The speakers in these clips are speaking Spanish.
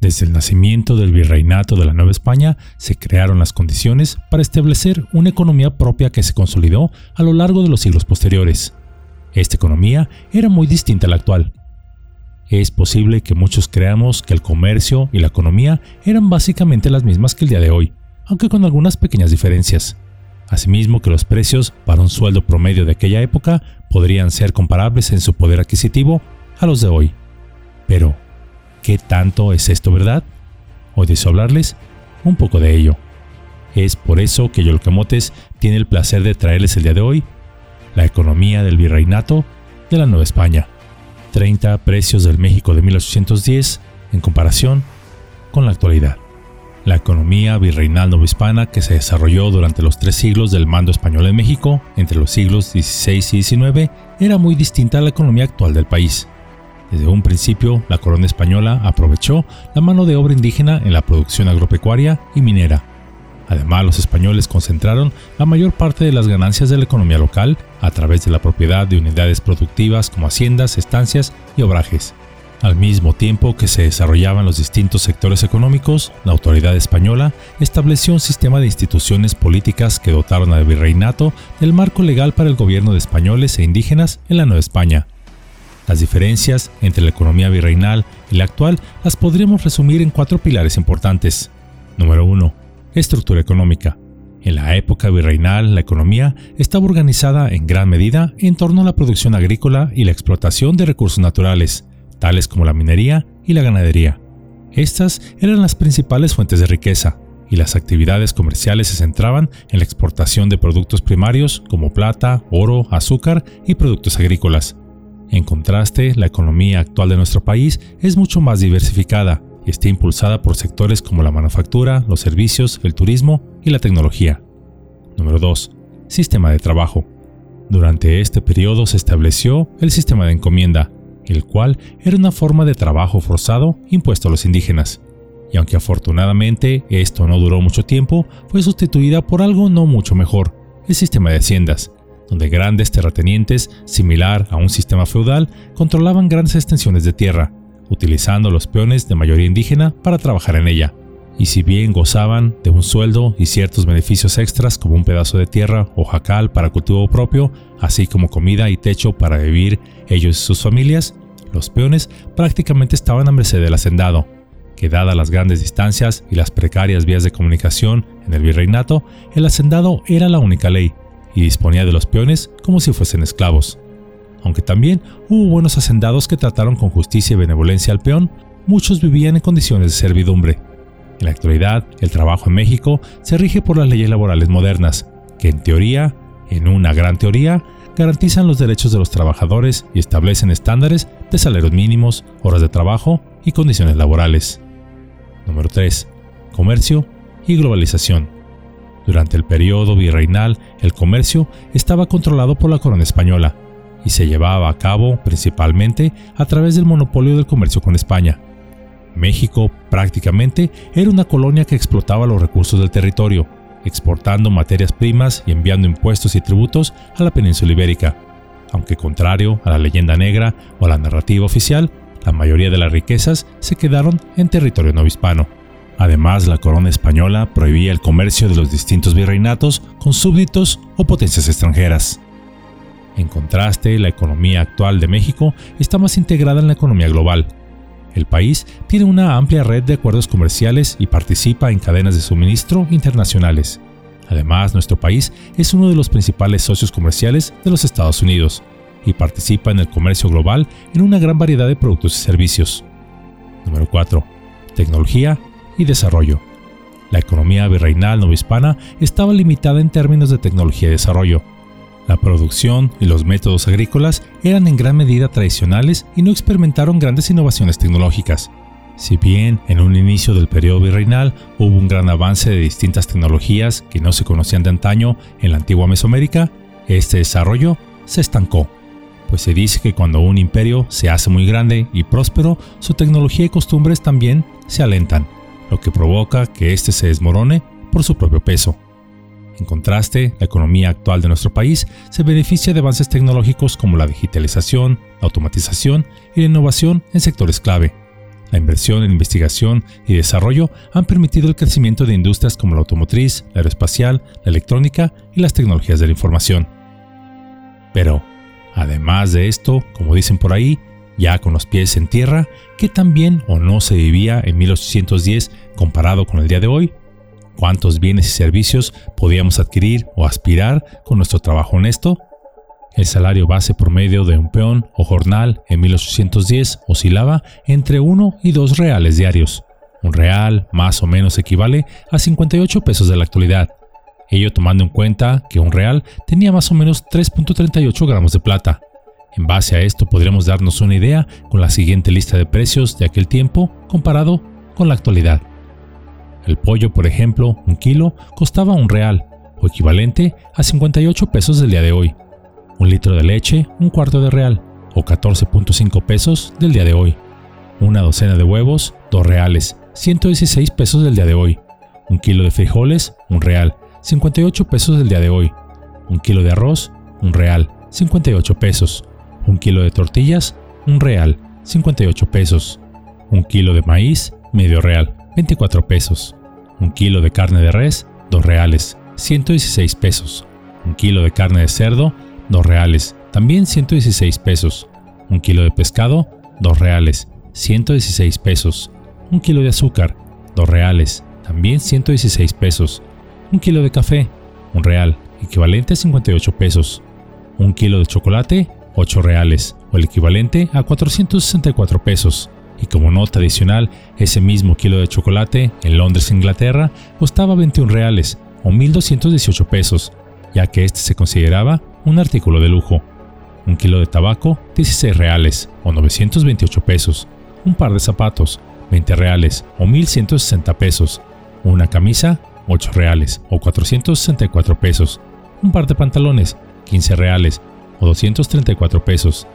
Desde el nacimiento del virreinato de la Nueva España se crearon las condiciones para establecer una economía propia que se consolidó a lo largo de los siglos posteriores. Esta economía era muy distinta a la actual. Es posible que muchos creamos que el comercio y la economía eran básicamente las mismas que el día de hoy, aunque con algunas pequeñas diferencias. Asimismo que los precios para un sueldo promedio de aquella época podrían ser comparables en su poder adquisitivo a los de hoy. Pero, ¿Qué tanto es esto verdad? Hoy deseo hablarles un poco de ello. Es por eso que Yolcamotes tiene el placer de traerles el día de hoy la economía del virreinato de la Nueva España. 30 precios del México de 1810 en comparación con la actualidad. La economía virreinal novohispana que se desarrolló durante los tres siglos del mando español en México, entre los siglos XVI y XIX, era muy distinta a la economía actual del país. Desde un principio, la corona española aprovechó la mano de obra indígena en la producción agropecuaria y minera. Además, los españoles concentraron la mayor parte de las ganancias de la economía local a través de la propiedad de unidades productivas como haciendas, estancias y obrajes. Al mismo tiempo que se desarrollaban los distintos sectores económicos, la autoridad española estableció un sistema de instituciones políticas que dotaron al virreinato del marco legal para el gobierno de españoles e indígenas en la Nueva España, las diferencias entre la economía virreinal y la actual las podríamos resumir en cuatro pilares importantes. Número 1. Estructura económica. En la época virreinal, la economía estaba organizada en gran medida en torno a la producción agrícola y la explotación de recursos naturales, tales como la minería y la ganadería. Estas eran las principales fuentes de riqueza, y las actividades comerciales se centraban en la exportación de productos primarios como plata, oro, azúcar y productos agrícolas, en contraste, la economía actual de nuestro país es mucho más diversificada y está impulsada por sectores como la manufactura, los servicios, el turismo y la tecnología. Número 2. Sistema de trabajo. Durante este periodo se estableció el sistema de encomienda, el cual era una forma de trabajo forzado impuesto a los indígenas. Y aunque afortunadamente esto no duró mucho tiempo, fue sustituida por algo no mucho mejor, el sistema de haciendas, donde grandes terratenientes, similar a un sistema feudal, controlaban grandes extensiones de tierra, utilizando los peones de mayoría indígena para trabajar en ella. Y si bien gozaban de un sueldo y ciertos beneficios extras como un pedazo de tierra o jacal para cultivo propio, así como comida y techo para vivir ellos y sus familias, los peones prácticamente estaban a merced del hacendado, que dadas las grandes distancias y las precarias vías de comunicación en el virreinato, el hacendado era la única ley, y disponía de los peones como si fuesen esclavos. Aunque también hubo buenos hacendados que trataron con justicia y benevolencia al peón, muchos vivían en condiciones de servidumbre. En la actualidad, el trabajo en México se rige por las leyes laborales modernas, que en teoría, en una gran teoría, garantizan los derechos de los trabajadores y establecen estándares de salarios mínimos, horas de trabajo y condiciones laborales. Número 3. Comercio y globalización. Durante el periodo virreinal, el comercio estaba controlado por la corona española y se llevaba a cabo principalmente a través del monopolio del comercio con España. México prácticamente era una colonia que explotaba los recursos del territorio, exportando materias primas y enviando impuestos y tributos a la península ibérica. Aunque contrario a la leyenda negra o a la narrativa oficial, la mayoría de las riquezas se quedaron en territorio novohispano. Además, la corona española prohibía el comercio de los distintos virreinatos con súbditos o potencias extranjeras. En contraste, la economía actual de México está más integrada en la economía global. El país tiene una amplia red de acuerdos comerciales y participa en cadenas de suministro internacionales. Además, nuestro país es uno de los principales socios comerciales de los Estados Unidos y participa en el comercio global en una gran variedad de productos y servicios. Número 4. Tecnología y desarrollo. La economía virreinal novohispana estaba limitada en términos de tecnología y desarrollo. La producción y los métodos agrícolas eran en gran medida tradicionales y no experimentaron grandes innovaciones tecnológicas. Si bien en un inicio del periodo virreinal hubo un gran avance de distintas tecnologías que no se conocían de antaño en la antigua Mesoamérica, este desarrollo se estancó, pues se dice que cuando un imperio se hace muy grande y próspero, su tecnología y costumbres también se alentan lo que provoca que éste se desmorone por su propio peso. En contraste, la economía actual de nuestro país se beneficia de avances tecnológicos como la digitalización, la automatización y la innovación en sectores clave, La inversión en investigación y desarrollo han permitido el crecimiento de industrias como la automotriz, la aeroespacial, la electrónica y las tecnologías de la información. Pero, además de esto, como dicen por ahí, ya con los pies en tierra, ¿qué tan bien o no se vivía en 1810 comparado con el día de hoy? ¿Cuántos bienes y servicios podíamos adquirir o aspirar con nuestro trabajo honesto? El salario base promedio de un peón o jornal en 1810 oscilaba entre 1 y 2 reales diarios. Un real más o menos equivale a 58 pesos de la actualidad, ello tomando en cuenta que un real tenía más o menos 3.38 gramos de plata. En base a esto podríamos darnos una idea con la siguiente lista de precios de aquel tiempo comparado con la actualidad. El pollo, por ejemplo, un kilo costaba un real, o equivalente a 58 pesos del día de hoy un litro de leche, un cuarto de real, o 14.5 pesos del día de hoy. Una docena de huevos, 2 reales, 116 pesos del día de hoy. Un kilo de frijoles, un real, 58 pesos del día de hoy. Un kilo de arroz, un real, 58 pesos. Un kilo de tortillas, un real, 58 pesos. Un kilo de maíz, medio real, 24 pesos. Un kilo de carne de res, 2 reales, 116 pesos. Un kilo de carne de cerdo, 2 reales, también 116 pesos. Un kilo de pescado, 2 reales, 116 pesos. Un kilo de azúcar, 2 reales, también 116 pesos. Un kilo de café, 1 real, equivalente a 58 pesos. Un kilo de chocolate, 8 reales, o el equivalente a 464 pesos. Y como nota adicional, ese mismo kilo de chocolate en Londres, Inglaterra, costaba 21 reales, o 1.218 pesos, ya que este se consideraba un artículo de lujo. Un kilo de tabaco, 16 reales o 928 pesos. Un par de zapatos, 20 reales o 1160 pesos. Una camisa, 8 reales o 464 pesos. Un par de pantalones, 15 reales o 234 pesos.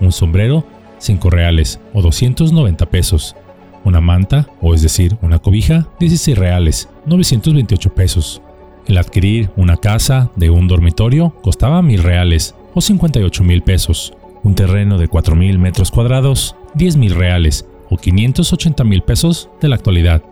Un sombrero, 5 reales o 290 pesos. Una manta, o es decir, una cobija, 16 reales, 928 pesos. El adquirir una casa de un dormitorio costaba mil reales o 58 mil pesos. Un terreno de 4 mil metros cuadrados, 10 mil reales o 580 mil pesos de la actualidad.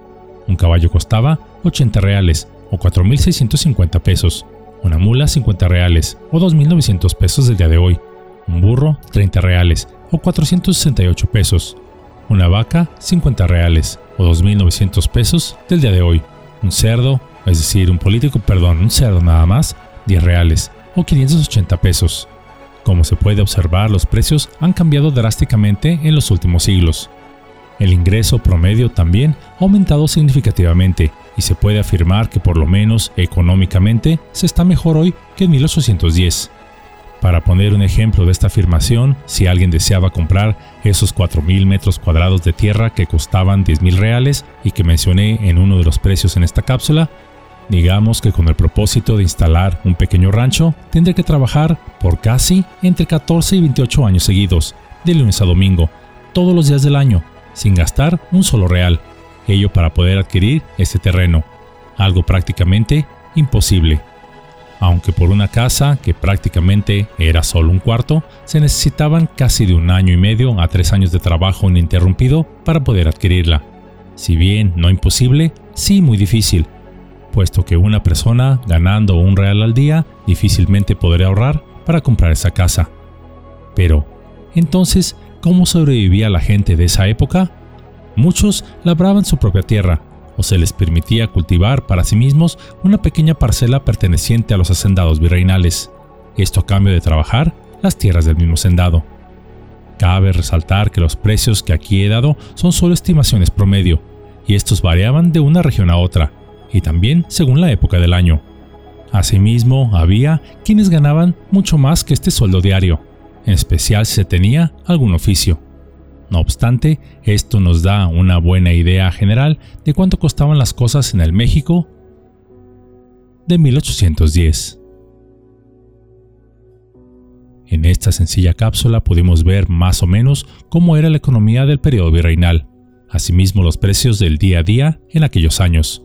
Un caballo costaba 80 reales o 4.650 pesos. Una mula 50 reales o 2.900 pesos del día de hoy. Un burro 30 reales o 468 pesos. Una vaca 50 reales o 2.900 pesos del día de hoy. Un cerdo es decir, un político, perdón, un cerdo nada más, 10 reales o 580 pesos. Como se puede observar, los precios han cambiado drásticamente en los últimos siglos. El ingreso promedio también ha aumentado significativamente y se puede afirmar que por lo menos económicamente se está mejor hoy que en 1810. Para poner un ejemplo de esta afirmación, si alguien deseaba comprar esos 4.000 metros cuadrados de tierra que costaban 10.000 reales y que mencioné en uno de los precios en esta cápsula, Digamos que con el propósito de instalar un pequeño rancho, tendré que trabajar por casi entre 14 y 28 años seguidos, de lunes a domingo, todos los días del año, sin gastar un solo real. Para poder adquirir este terreno, algo prácticamente imposible. Aunque por una casa que prácticamente era solo un cuarto, se necesitaban casi de un año y medio a tres años de trabajo ininterrumpido para poder adquirirla. Si bien no imposible, sí muy difícil, puesto que una persona ganando un real al día difícilmente podría ahorrar para comprar esa casa. Pero, entonces, ¿cómo sobrevivía la gente de esa época? Muchos labraban su propia tierra, o se les permitía cultivar para sí mismos una pequeña parcela perteneciente a los hacendados virreinales, esto a cambio de trabajar las tierras del mismo hacendado. Cabe resaltar que los precios que aquí he dado son solo estimaciones promedio, y estos variaban de una región a otra, y también según la época del año. Asimismo, había quienes ganaban mucho más que este sueldo diario, en especial si se tenía algún oficio. No obstante, esto nos da una buena idea general de cuánto costaban las cosas en el México de 1810. En esta sencilla cápsula pudimos ver más o menos cómo era la economía del periodo virreinal, asimismo los precios del día a día en aquellos años.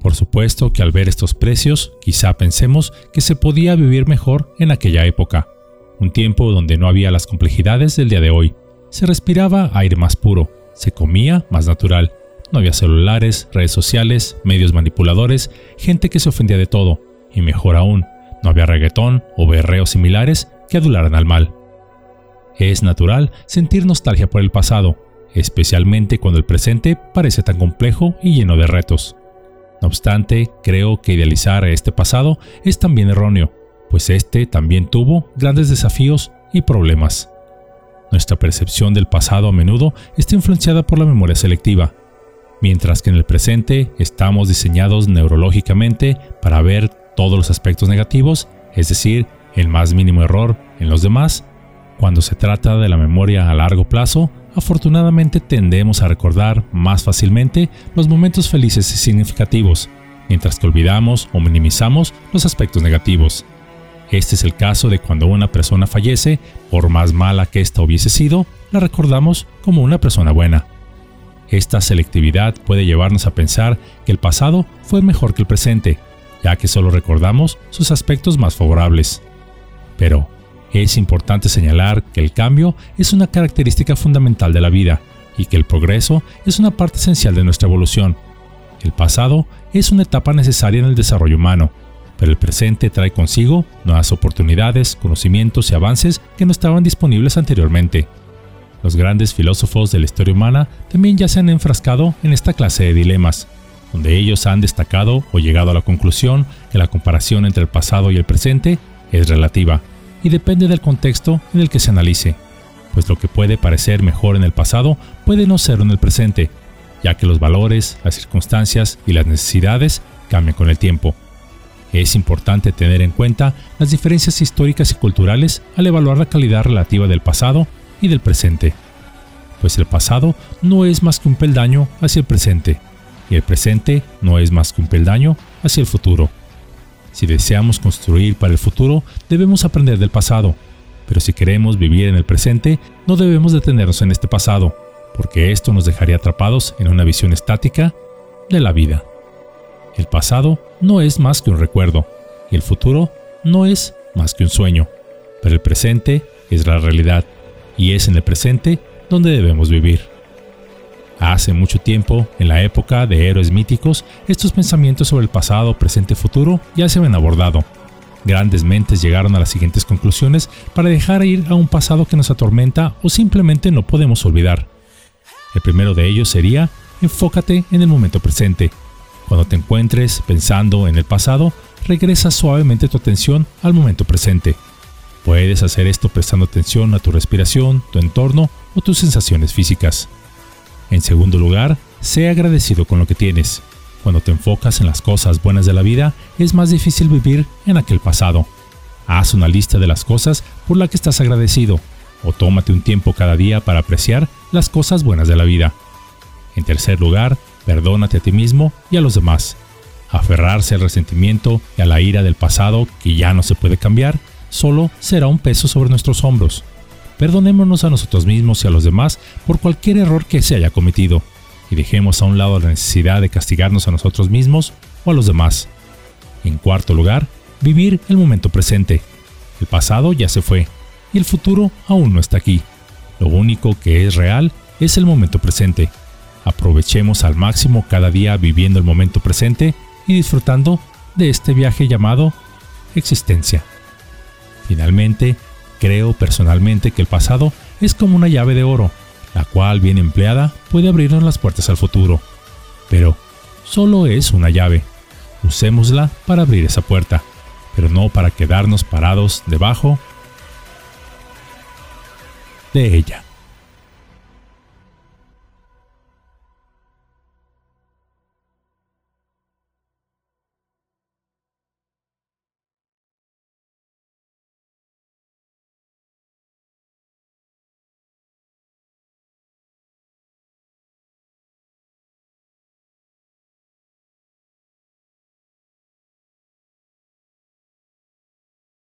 Por supuesto que al ver estos precios, quizá pensemos que se podía vivir mejor en aquella época, un tiempo donde no había las complejidades del día de hoy. Se respiraba aire más puro, se comía más natural. No había celulares, redes sociales, medios manipuladores, gente que se ofendía de todo. Y mejor aún, no había reggaetón o berreos similares que adularan al mal. Es natural sentir nostalgia por el pasado, especialmente cuando el presente parece tan complejo y lleno de retos. No obstante, creo que idealizar este pasado es también erróneo, pues este también tuvo grandes desafíos y problemas. Nuestra percepción del pasado a menudo está influenciada por la memoria selectiva, mientras que en el presente estamos diseñados neurológicamente para ver todos los aspectos negativos, es decir, el más mínimo error en los demás. Cuando se trata de la memoria a largo plazo, afortunadamente tendemos a recordar más fácilmente los momentos felices y significativos, mientras que olvidamos o minimizamos los aspectos negativos. Este es el caso de cuando una persona fallece, por más mala que ésta hubiese sido, la recordamos como una persona buena. Esta selectividad puede llevarnos a pensar que el pasado fue mejor que el presente, ya que solo recordamos sus aspectos más favorables. Pero es importante señalar que el cambio es una característica fundamental de la vida y que el progreso es una parte esencial de nuestra evolución. El pasado es una etapa necesaria en el desarrollo humano, pero el presente trae consigo nuevas oportunidades, conocimientos y avances que no estaban disponibles anteriormente. Los grandes filósofos de la historia humana también ya se han enfrascado en esta clase de dilemas, donde ellos han destacado o llegado a la conclusión que la comparación entre el pasado y el presente es relativa y depende del contexto en el que se analice, pues lo que puede parecer mejor en el pasado puede no ser en el presente, ya que los valores, las circunstancias y las necesidades cambian con el tiempo. Es importante tener en cuenta las diferencias históricas y culturales al evaluar la calidad relativa del pasado y del presente, pues el pasado no es más que un peldaño hacia el presente, y el presente no es más que un peldaño hacia el futuro. Si deseamos construir para el futuro, debemos aprender del pasado, pero si queremos vivir en el presente, no debemos detenernos en este pasado, porque esto nos dejaría atrapados en una visión estática de la vida. El pasado no es más que un recuerdo y el futuro no es más que un sueño, pero el presente es la realidad y es en el presente donde debemos vivir. Hace mucho tiempo, en la época de héroes míticos, estos pensamientos sobre el pasado, presente y futuro ya se habían abordado. Grandes mentes llegaron a las siguientes conclusiones para dejar ir a un pasado que nos atormenta o simplemente no podemos olvidar. El primero de ellos sería, enfócate en el momento presente, cuando te encuentres pensando en el pasado, regresa suavemente tu atención al momento presente. Puedes hacer esto prestando atención a tu respiración, tu entorno o tus sensaciones físicas. En segundo lugar, sé agradecido con lo que tienes. Cuando te enfocas en las cosas buenas de la vida, es más difícil vivir en aquel pasado. Haz una lista de las cosas por las que estás agradecido, o tómate un tiempo cada día para apreciar las cosas buenas de la vida. En tercer lugar, Perdónate a ti mismo y a los demás. Aferrarse al resentimiento y a la ira del pasado que ya no se puede cambiar solo será un peso sobre nuestros hombros. Perdonémonos a nosotros mismos y a los demás por cualquier error que se haya cometido y dejemos a un lado la necesidad de castigarnos a nosotros mismos o a los demás. En cuarto lugar, vivir el momento presente. El pasado ya se fue y el futuro aún no está aquí. Lo único que es real es el momento presente. Aprovechemos al máximo cada día viviendo el momento presente y disfrutando de este viaje llamado existencia. Finalmente, creo personalmente que el pasado es como una llave de oro, la cual bien empleada puede abrirnos las puertas al futuro. Pero solo es una llave. Usémosla para abrir esa puerta, pero no para quedarnos parados debajo de ella.